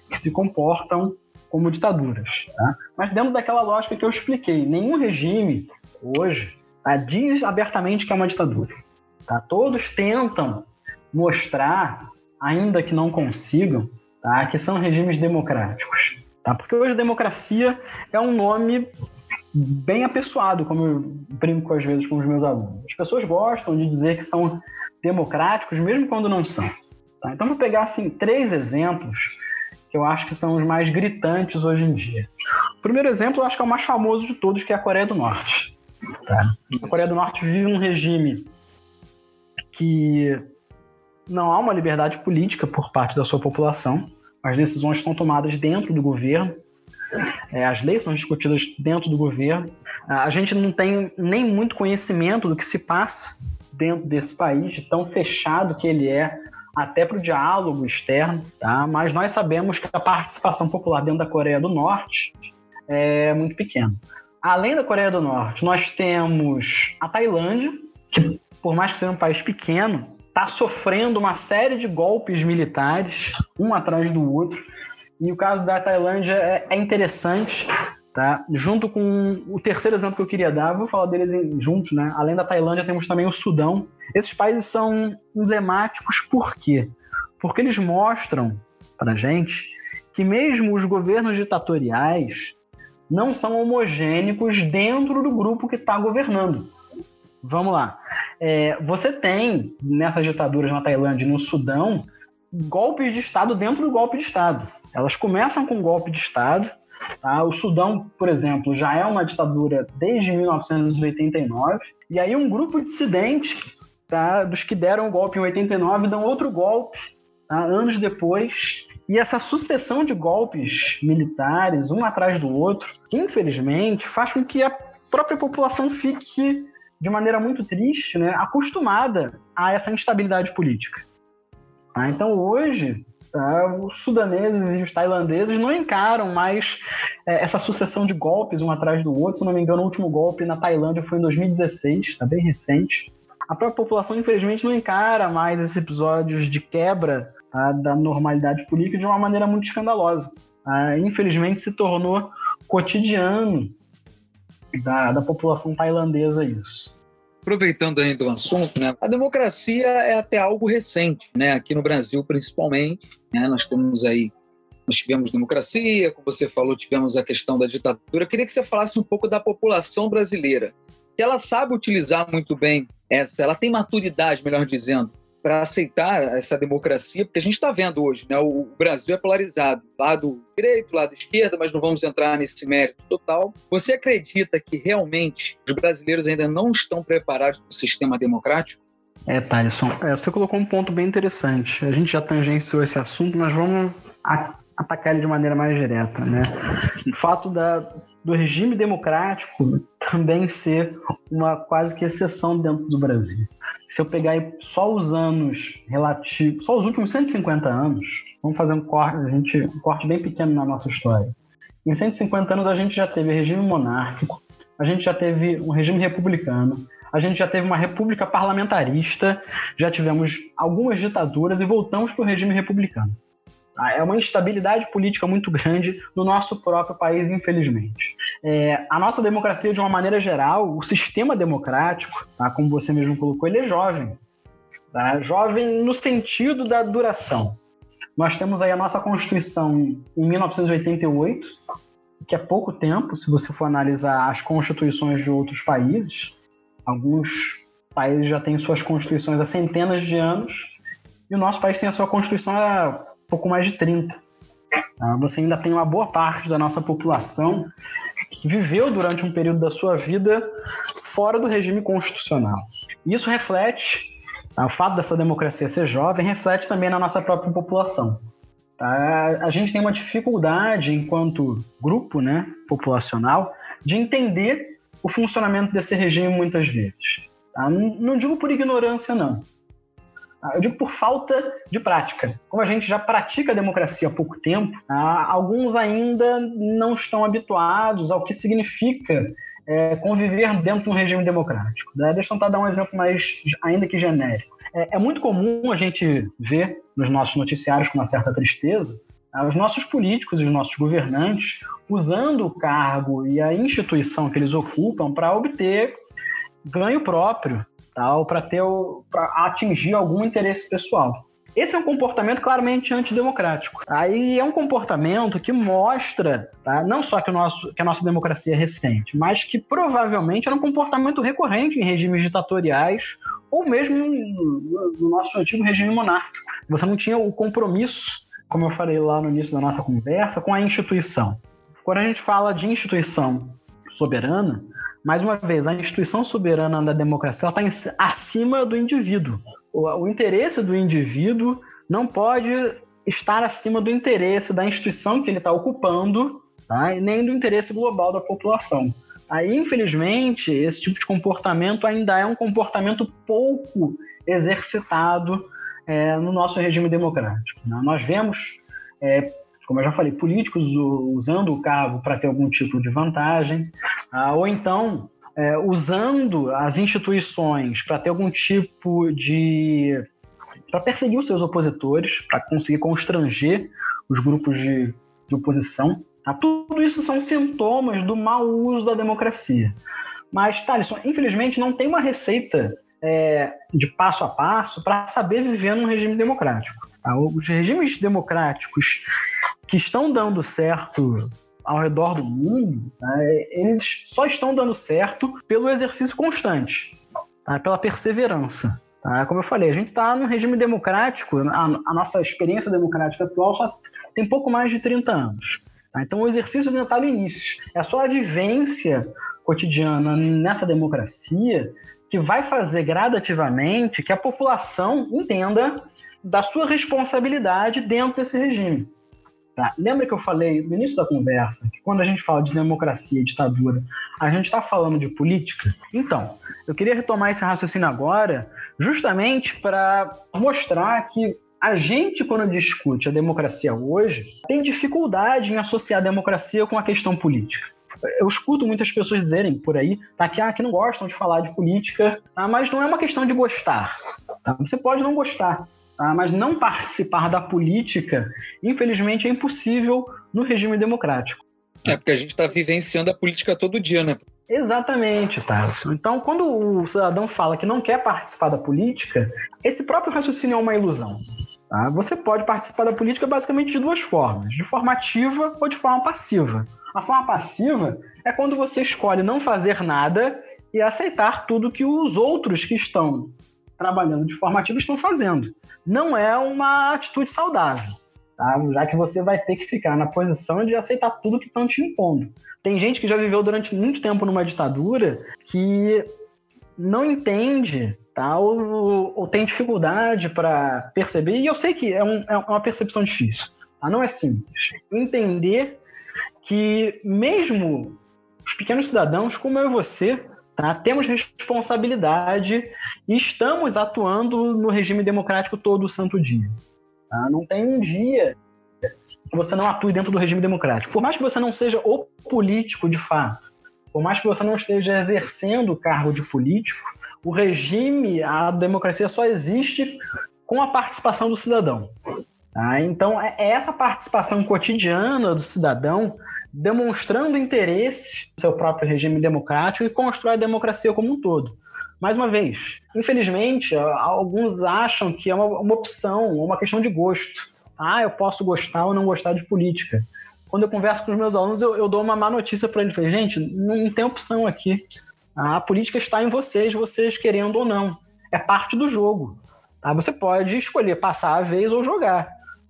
S2: que se comportam como ditaduras. Tá? Mas dentro daquela lógica que eu expliquei, nenhum regime hoje tá, diz abertamente que é uma ditadura. Tá? Todos tentam mostrar, ainda que não consigam, tá? que são regimes democráticos. Tá? Porque hoje democracia é um nome bem apessoado, como eu brinco às vezes com os meus alunos. As pessoas gostam de dizer que são democráticos, mesmo quando não são. Tá? Então, vou pegar assim, três exemplos que eu acho que são os mais gritantes hoje em dia. O primeiro exemplo, eu acho que é o mais famoso de todos, que é a Coreia do Norte. Tá? A Coreia do Norte vive um regime que não há uma liberdade política por parte da sua população. As decisões são tomadas dentro do governo, é, as leis são discutidas dentro do governo. A gente não tem nem muito conhecimento do que se passa dentro desse país, de tão fechado que ele é até para o diálogo externo, tá? mas nós sabemos que a participação popular dentro da Coreia do Norte é muito pequena. Além da Coreia do Norte, nós temos a Tailândia, que por mais que seja um país pequeno, está sofrendo uma série de golpes militares, um atrás do outro. E o caso da Tailândia é, é interessante, tá? Junto com o terceiro exemplo que eu queria dar, vou falar deles juntos, né? Além da Tailândia, temos também o Sudão. Esses países são emblemáticos por quê? Porque eles mostram para gente que mesmo os governos ditatoriais não são homogênicos dentro do grupo que está governando. Vamos lá. É, você tem nessas ditaduras na Tailândia e no Sudão golpes de Estado dentro do golpe de Estado. Elas começam com um golpe de Estado. Tá? O Sudão, por exemplo, já é uma ditadura desde 1989. E aí um grupo dissidente tá, dos que deram o golpe em 89 dão outro golpe tá, anos depois. E essa sucessão de golpes militares, um atrás do outro, infelizmente, faz com que a própria população fique, de maneira muito triste, né, acostumada a essa instabilidade política. Tá? Então, hoje, Tá? Os sudaneses e os tailandeses não encaram mais é, essa sucessão de golpes um atrás do outro. Se não me engano, o último golpe na Tailândia foi em 2016, está bem recente. A própria população, infelizmente, não encara mais esses episódios de quebra tá, da normalidade política de uma maneira muito escandalosa. Tá? Infelizmente, se tornou cotidiano da, da população tailandesa isso
S1: aproveitando ainda o assunto, né, a democracia é até algo recente, né, aqui no Brasil principalmente. Né, nós temos aí, nós tivemos democracia, como você falou, tivemos a questão da ditadura. Eu queria que você falasse um pouco da população brasileira. Se ela sabe utilizar muito bem essa, ela tem maturidade, melhor dizendo, para aceitar essa democracia, porque a gente está vendo hoje, né? O Brasil é polarizado, lado direito, lado esquerda, mas não vamos entrar nesse mérito total. Você acredita que realmente os brasileiros ainda não estão preparados para o sistema democrático?
S2: É, Thaleson, é, você colocou um ponto bem interessante. A gente já tangenciou esse assunto, mas vamos atacar ele de maneira mais direta, né? O fato da, do regime democrático também ser uma quase que exceção dentro do Brasil se eu pegar só os anos relativos, só os últimos 150 anos, vamos fazer um corte, a gente, um corte bem pequeno na nossa história. Em 150 anos a gente já teve regime monárquico, a gente já teve um regime republicano, a gente já teve uma república parlamentarista, já tivemos algumas ditaduras e voltamos para o regime republicano. Tá? É uma instabilidade política muito grande no nosso próprio país, infelizmente. É, a nossa democracia, de uma maneira geral, o sistema democrático, tá? como você mesmo colocou, ele é jovem. Tá? Jovem no sentido da duração. Nós temos aí a nossa Constituição em 1988, que é pouco tempo, se você for analisar as constituições de outros países. Alguns países já têm suas constituições há centenas de anos, e o nosso país tem a sua Constituição há pouco mais de 30. Tá? Você ainda tem uma boa parte da nossa população que viveu durante um período da sua vida fora do regime constitucional. Isso reflete, tá? o fato dessa democracia ser jovem, reflete também na nossa própria população. Tá? A gente tem uma dificuldade, enquanto grupo né, populacional, de entender o funcionamento desse regime muitas vezes. Tá? Não digo por ignorância, não. Eu digo por falta de prática. Como a gente já pratica a democracia há pouco tempo, ah, alguns ainda não estão habituados ao que significa é, conviver dentro de um regime democrático. Né? Deixa eu tentar dar um exemplo mais, ainda que genérico. É, é muito comum a gente ver nos nossos noticiários com uma certa tristeza ah, os nossos políticos e os nossos governantes usando o cargo e a instituição que eles ocupam para obter ganho próprio, tal, para ter para atingir algum interesse pessoal. Esse é um comportamento claramente antidemocrático. Aí é um comportamento que mostra, tá, não só que, nosso, que a nossa democracia é recente, mas que provavelmente era um comportamento recorrente em regimes ditatoriais ou mesmo no nosso antigo regime monárquico. Você não tinha o compromisso, como eu falei lá no início da nossa conversa, com a instituição. Quando a gente fala de instituição soberana, mais uma vez, a instituição soberana da democracia está acima do indivíduo. O, o interesse do indivíduo não pode estar acima do interesse da instituição que ele está ocupando, tá? nem do interesse global da população. Aí, infelizmente, esse tipo de comportamento ainda é um comportamento pouco exercitado é, no nosso regime democrático. Né? Nós vemos, é, como eu já falei, políticos usando o cargo para ter algum tipo de vantagem, ah, ou então é, usando as instituições para ter algum tipo de. para perseguir os seus opositores, para conseguir constranger os grupos de, de oposição. Tá? Tudo isso são sintomas do mau uso da democracia. Mas, Thaleson, infelizmente não tem uma receita é, de passo a passo para saber viver num regime democrático. Tá? Os regimes democráticos que estão dando certo ao redor do mundo, né, eles só estão dando certo pelo exercício constante, tá? pela perseverança. Tá? Como eu falei, a gente está num regime democrático, a, a, nossa experiência democrática atual só tem pouco mais de 30 anos. Tá? Então o exercício ainda está no início. É só a vivência cotidiana nessa democracia que vai fazer gradativamente que a população entenda da sua responsabilidade dentro desse regime. Tá? Lembra que eu falei no início da conversa que quando a gente fala de democracia e ditadura, a gente está falando de política? Então, eu queria retomar esse raciocínio agora, justamente para mostrar que A gente, quando discute a democracia hoje, tem dificuldade em associar a democracia com a questão política. Eu escuto muitas pessoas dizerem por aí tá, que, ah, que não gostam de falar de política, tá, mas não é uma questão de gostar. Tá? Você pode não gostar, tá, mas não participar da política, infelizmente, é impossível no regime democrático.
S1: É porque a gente está vivenciando a política todo dia, né?
S2: Exatamente, tá. Então, quando o cidadão fala que não quer participar da política, esse próprio raciocínio é uma ilusão. Tá? Você pode participar da política basicamente de duas formas: de forma ativa ou de forma passiva. A forma passiva é quando você escolhe não fazer nada e aceitar tudo que os outros que estão trabalhando de forma ativa estão fazendo. Não é uma atitude saudável tá? já que você vai ter que ficar na posição de aceitar tudo que estão te impondo. Tem gente que já viveu durante muito tempo numa ditadura que não entende tá? ou, ou tem dificuldade para perceber, e eu sei que é, um, é uma percepção difícil, tá? não é simples. Entender que mesmo os pequenos cidadãos, como eu e você, Tá? Temos responsabilidade e estamos atuando no regime democrático todo o santo dia. Tá? Não tem um dia que você não atue dentro do regime democrático. Por mais que você não seja o político de fato, por mais que você não esteja exercendo o cargo de político, o regime, a democracia só existe com a participação do cidadão. Tá? Então, é, é essa participação cotidiana do cidadão demonstrando interesse no seu próprio regime democrático e constrói a democracia como um todo. Mais uma vez, infelizmente, alguns acham que é uma, uma opção, uma questão de gosto. Ah, eu posso gostar ou não gostar de política. Quando eu converso com os meus alunos, eu, eu dou uma má notícia para eles. Falei, gente, não tem opção aqui. A política está em vocês, vocês querendo ou não. É parte do jogo. Tá? Você pode escolher passar a vez ou jogar.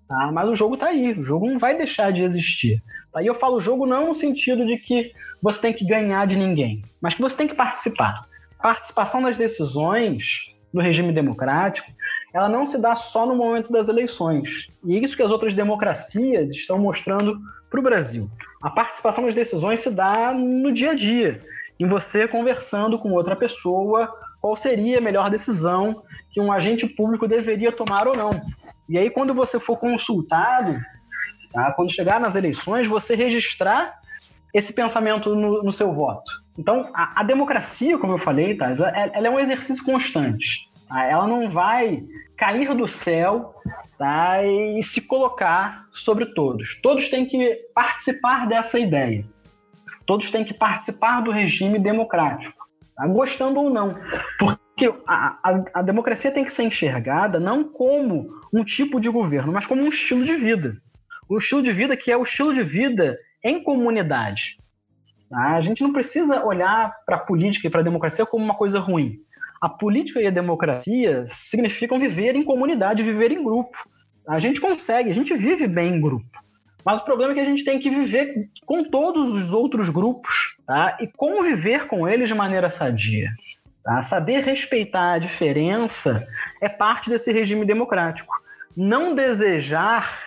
S2: Tá? Mas o jogo está aí. O jogo não vai deixar de existir. E eu falo jogo não no sentido de que você tem que ganhar de ninguém, mas que você tem que participar participação nas decisões no regime democrático, ela não se dá só no momento das eleições. E é isso que as outras democracias estão mostrando para o Brasil. A participação nas decisões se dá no dia a dia, em você conversando com outra pessoa qual seria a melhor decisão que um agente público deveria tomar ou não. E aí, quando você for consultado, tá, quando chegar nas eleições, você registrar esse pensamento no, no seu voto. Então, a, a, democracia, como eu falei, tá, ela é um exercício constante. Tá? Ela não vai cair do céu tá, e se colocar sobre todos. Todos têm que participar dessa ideia. Todos têm que participar do regime democrático, tá? gostando ou não. Porque a, a, a democracia tem que ser enxergada não como um tipo de governo, mas como um estilo de vida. Um estilo de vida que é o estilo de vida em comunidade. Tá? A gente não precisa olhar para a política e para a democracia como uma coisa ruim. A política e a democracia significam viver em comunidade, viver em grupo. A gente consegue, a gente vive bem em grupo. Mas o problema é que a gente tem que viver com todos os outros grupos tá? e conviver com eles de maneira sadia. Tá? Saber respeitar a diferença é parte desse regime democrático. Não desejar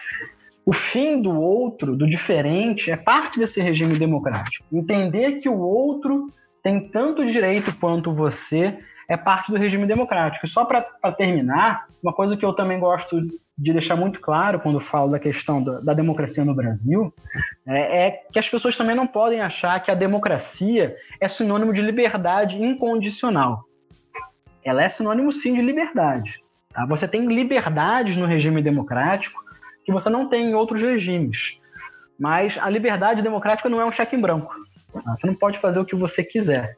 S2: o fim do outro, do diferente, é parte desse regime democrático. Entender que o outro tem tanto direito quanto você é parte do regime democrático. Só para terminar, uma coisa que eu também gosto de deixar muito claro quando falo da questão da, da democracia no Brasil é, é, que as pessoas também não podem achar que a democracia é sinônimo de liberdade incondicional. Ela é sinônimo sim de liberdade. Tá? Você tem liberdades no regime democrático que você não tem em outros regimes. Mas a liberdade democrática não é um cheque em branco. Tá? Você não pode fazer o que você quiser.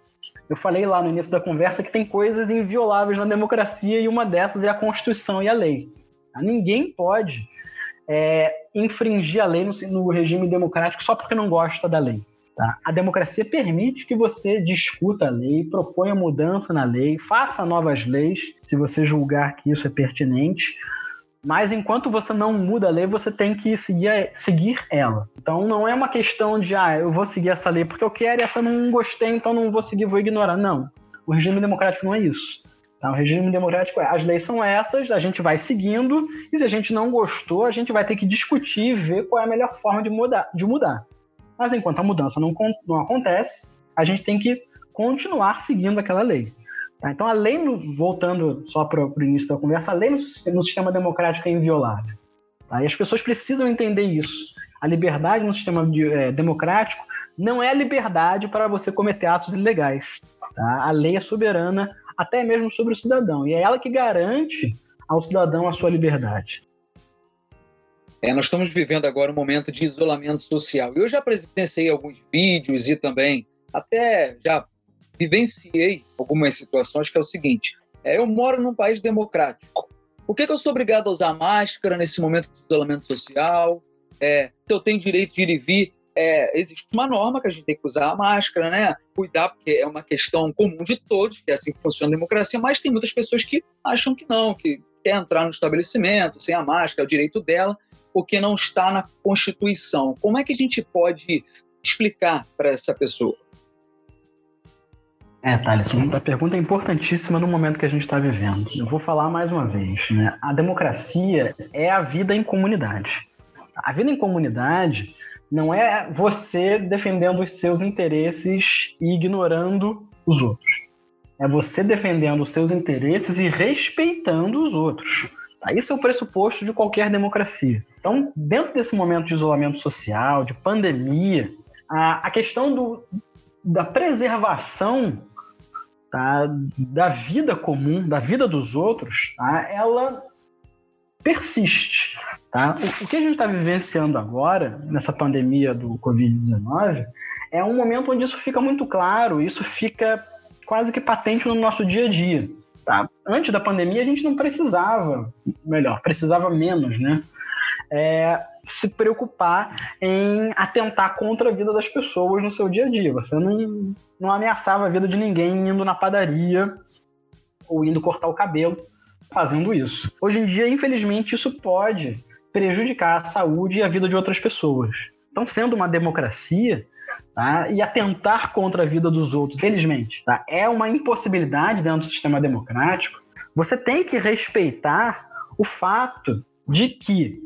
S2: Eu falei lá no início da conversa que tem coisas invioláveis na democracia e uma dessas é a Constituição e a lei. Tá? Ninguém pode é, infringir a lei no, no, regime democrático só porque não gosta da lei. Tá? A democracia permite que você discuta a lei, proponha mudança na lei, faça novas leis, se você julgar que isso é pertinente, mas enquanto você não muda a lei, você tem que seguir, seguir ela. Então não é uma questão de, ah, eu vou seguir essa lei porque eu quero e essa eu não gostei, então não vou seguir, vou ignorar. Não. O regime democrático não é isso. Tá? O regime democrático é, as leis são essas, a gente vai seguindo, e se a gente não gostou, a gente vai ter que discutir e ver qual é a melhor forma de mudar. De mudar. Mas enquanto a mudança não, não acontece, a gente tem que continuar seguindo aquela lei. Tá? Então, a lei, voltando só para o início da conversa, a lei no, sistema democrático é inviolável. Tá? E as pessoas precisam entender isso. A liberdade no sistema de, é, democrático não é liberdade para você cometer atos ilegais. Tá? A lei é soberana até mesmo sobre o cidadão. E é ela que garante ao cidadão a sua liberdade.
S1: É, nós estamos vivendo agora um momento de isolamento social. Eu já presenciei alguns vídeos e também até já vivenciei algumas situações que é o seguinte: é, eu moro num país democrático. Por que, que, eu sou obrigado a usar máscara nesse momento de isolamento social? É, se eu tenho direito de ir e vir, é, existe uma norma que a gente tem que usar a máscara, né? Cuidar, porque é uma questão comum de todos, que é assim que funciona a democracia, mas tem muitas pessoas que acham que não, que quer entrar no estabelecimento sem a máscara, é o direito dela, porque não está na Constituição. Como é que a gente pode explicar para essa pessoa?
S2: É, Thales, a pergunta é importantíssima no momento que a gente está vivendo. Eu vou falar mais uma vez. Né? A democracia é a vida em comunidade. A vida em comunidade não é você defendendo os seus interesses e ignorando os outros. É você defendendo os seus interesses e respeitando os outros. Tá? Isso é o pressuposto de qualquer democracia. Então, dentro desse momento de isolamento social, de pandemia, a, a questão do, da preservação tá, da vida comum, da vida dos outros, tá, ela persiste. Tá? O, o que a gente está vivenciando agora, nessa pandemia do Covid-19, é um momento onde isso fica muito claro, isso fica quase que patente no nosso dia a dia. Tá? Antes da pandemia, a gente não precisava, melhor, precisava menos, né? É, se preocupar em atentar contra a vida das pessoas no seu dia a dia. Você não, não ameaçava a vida de ninguém indo na padaria ou indo cortar o cabelo fazendo isso. Hoje em dia, infelizmente, isso pode prejudicar a saúde e a vida de outras pessoas. Então, sendo uma democracia, tá? e atentar contra a vida dos outros, felizmente, tá? é uma impossibilidade dentro do sistema democrático, você tem que respeitar o fato de que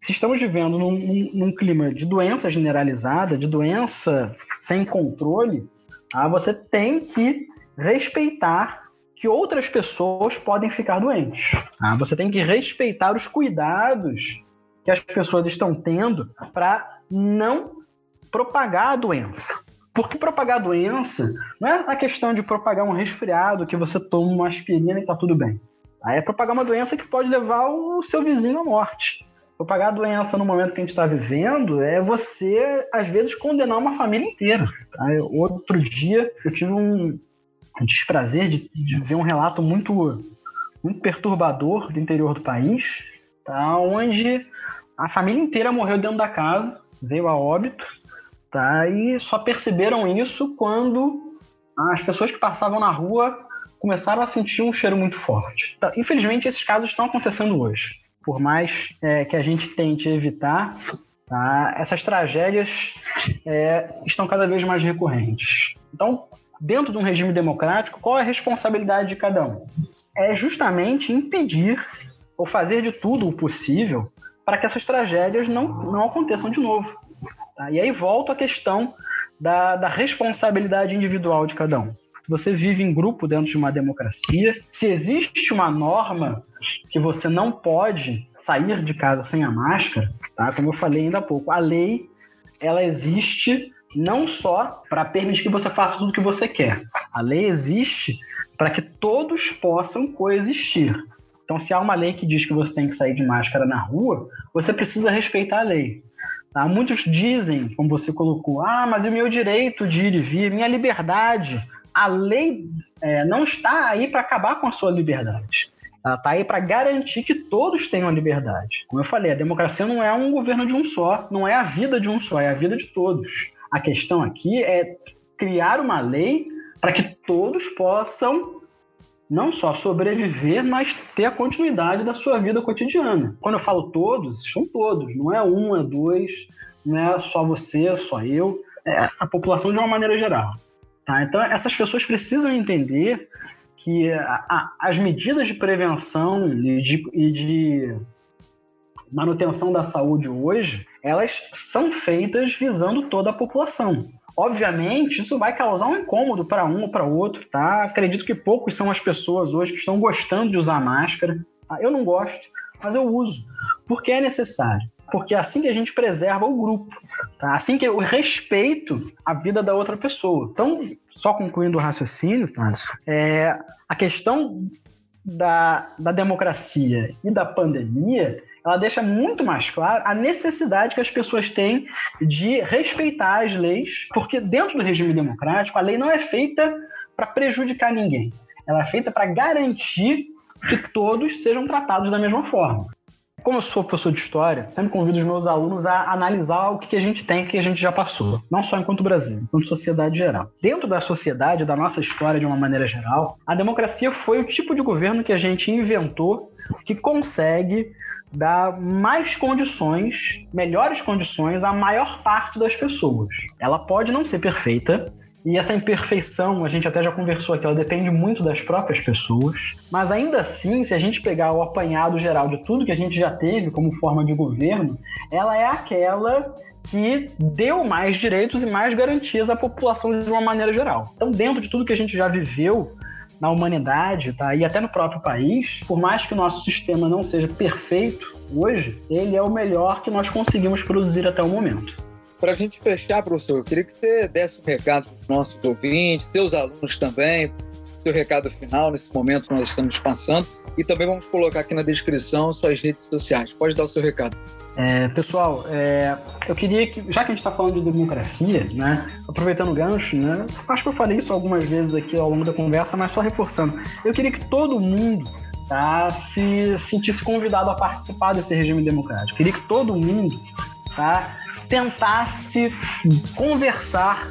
S2: se estamos vivendo num, num clima de doença generalizada, de doença sem controle, tá? você tem que respeitar que outras pessoas podem ficar doentes. Tá? Você tem que respeitar os cuidados que as pessoas estão tendo para não propagar a doença. Porque propagar a doença não é a questão de propagar um resfriado que você toma uma aspirina e tá tudo bem. Aí é propagar uma doença que pode levar o seu vizinho à morte. Propagar a doença no momento que a gente está vivendo é você, às vezes, condenar uma família inteira. Tá? Outro dia eu tive um, um desprazer de, de, ver um relato muito, muito perturbador do interior do país, tá? onde a família inteira morreu dentro da casa, veio a óbito, Tá? E só perceberam isso quando as pessoas que passavam na rua começaram a sentir um cheiro muito forte. Tá? Infelizmente, esses casos estão acontecendo hoje. Por mais é, que a gente tente evitar, tá? essas tragédias é, estão cada vez mais recorrentes. Então, dentro de um regime democrático, qual é a responsabilidade de cada um? É justamente impedir ou fazer de tudo o possível para que essas tragédias não, não aconteçam de novo. Tá? E aí volta a questão da, da responsabilidade individual de cada um. Você vive em grupo dentro de uma democracia, se existe uma norma que você não pode sair de casa sem a máscara, tá? Como eu falei ainda há pouco, a lei ela existe não só para permitir que você faça tudo o que você quer. A lei existe para que todos possam coexistir. Então, se há uma lei que diz que você tem que sair de máscara na rua, você precisa respeitar a lei. Tá? Muitos dizem, como você colocou, ah, mas o meu direito de ir e vir, minha liberdade. A lei é, não está aí para acabar com a sua liberdade. Ela está aí para garantir que todos tenham a liberdade. Como eu falei, a democracia não é um governo de um só, não é a vida de um só, é a vida de todos. A questão aqui é criar uma lei para que todos possam não só sobreviver, mas ter a continuidade da sua vida cotidiana. Quando eu falo todos, são todos, não é um, é dois, não é só você, só eu, é a população de uma maneira geral. Tá? Então, essas pessoas precisam entender que a, a, as medidas de prevenção e de, e de manutenção da saúde hoje, elas são feitas visando toda a população. Obviamente, isso vai causar um incômodo para um ou para outro, tá? Acredito que poucos são as pessoas hoje que estão gostando de usar máscara. Tá? Eu não gosto, mas eu uso, porque é necessário. Porque é assim que a gente preserva o grupo, tá? Assim que eu respeito a vida da outra pessoa. Então, só concluindo o raciocínio, é, a questão da, da democracia e da pandemia ela deixa muito mais claro a necessidade que as pessoas têm de respeitar as leis, porque dentro do regime democrático a lei não é feita para prejudicar ninguém, ela é feita para garantir que todos sejam tratados da mesma forma. Como eu sou professor de história, sempre convido os meus alunos a analisar o que a gente tem, o que a gente já passou, não só enquanto Brasil, enquanto sociedade geral. Dentro da sociedade, da nossa história de uma maneira geral, a democracia foi o tipo de governo que a gente inventou que consegue dar mais condições, melhores condições à maior parte das pessoas. Ela pode não ser perfeita, e essa imperfeição, a gente até já conversou aqui, ela depende muito das próprias pessoas. Mas ainda assim, se a gente pegar o apanhado geral de tudo que a gente já teve como forma de governo, ela é aquela que deu mais direitos e mais garantias à população de uma maneira geral. Então, dentro de tudo que a gente já viveu, na humanidade, tá? E até no próprio país, por mais que o nosso sistema não seja perfeito hoje, ele é o melhor que nós conseguimos produzir até o momento.
S1: Para a gente fechar, professor, eu queria que você desse um recado para os nossos ouvintes, seus alunos também, seu recado final nesse momento que nós estamos passando. E também vamos colocar aqui na descrição suas redes sociais. Pode dar o seu recado.
S2: É, pessoal, é, eu queria que, já que a gente está falando de democracia, né, aproveitando o gancho, né, acho que eu falei isso algumas vezes aqui ao longo da conversa, mas só reforçando, eu queria que todo mundo tá, se sentisse convidado a participar desse regime democrático. Eu queria que todo mundo tá, tentasse conversar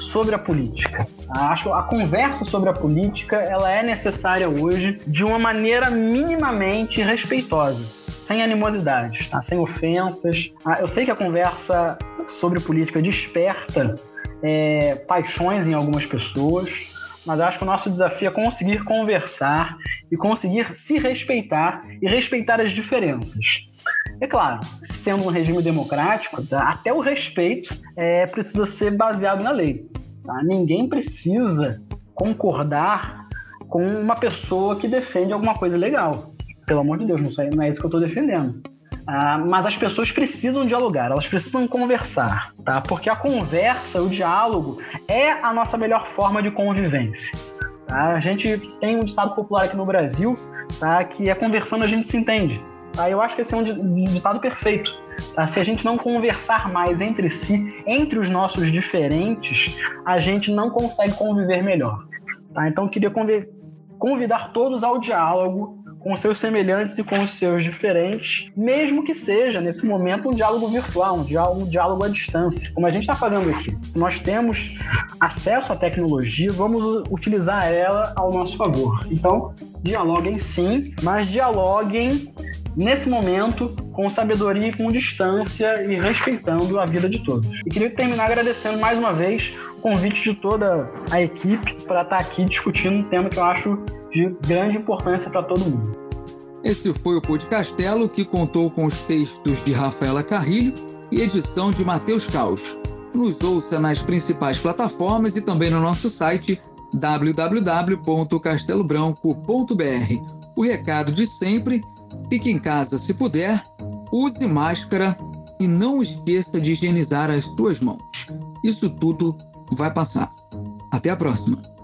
S2: sobre a política. Acho que a conversa sobre a política ela é necessária hoje de uma maneira minimamente respeitosa sem animosidades, tá? sem ofensas. Ah, eu sei que a conversa sobre política desperta é, paixões em algumas pessoas, mas acho que o nosso desafio é conseguir conversar e conseguir se respeitar e respeitar as diferenças. É claro, sendo um regime democrático, tá? até o respeito é, precisa ser baseado na lei. Tá? Ninguém precisa concordar com uma pessoa que defende alguma coisa legal. Pelo amor de Deus, não, é isso que eu estou defendendo. Ah, mas as pessoas precisam dialogar, elas precisam conversar, tá? Porque a conversa, o diálogo, é a nossa melhor forma de convivência. Tá? A gente tem um ditado popular aqui no Brasil, tá? Que é conversando a gente se entende. Tá? Eu acho que esse é um ditado perfeito. Tá? Se a gente não conversar mais entre si, entre os nossos diferentes, a gente não consegue conviver melhor. Tá? Então eu queria convidar todos ao diálogo, com seus semelhantes e com os seus diferentes, mesmo que seja, nesse momento, um diálogo virtual, um diálogo, um diálogo à distância, como a gente está fazendo aqui. Nós temos acesso à tecnologia, vamos utilizar ela ao nosso favor. Então, dialoguem sim, mas dialoguem nesse momento com sabedoria e com distância e respeitando a vida de todos. E queria terminar agradecendo mais uma vez o convite de toda a equipe para estar aqui discutindo um tema que eu acho de grande importância para todo mundo.
S1: Esse foi o Podcastelo, que contou com os textos de Rafaela Carrilho e edição de Matheus Caos. Nos ouça nas principais plataformas e também no nosso site www.castelobranco.br. O recado de sempre: fique em casa se puder, use máscara e não esqueça de higienizar as suas mãos. Isso tudo vai passar. Até a próxima!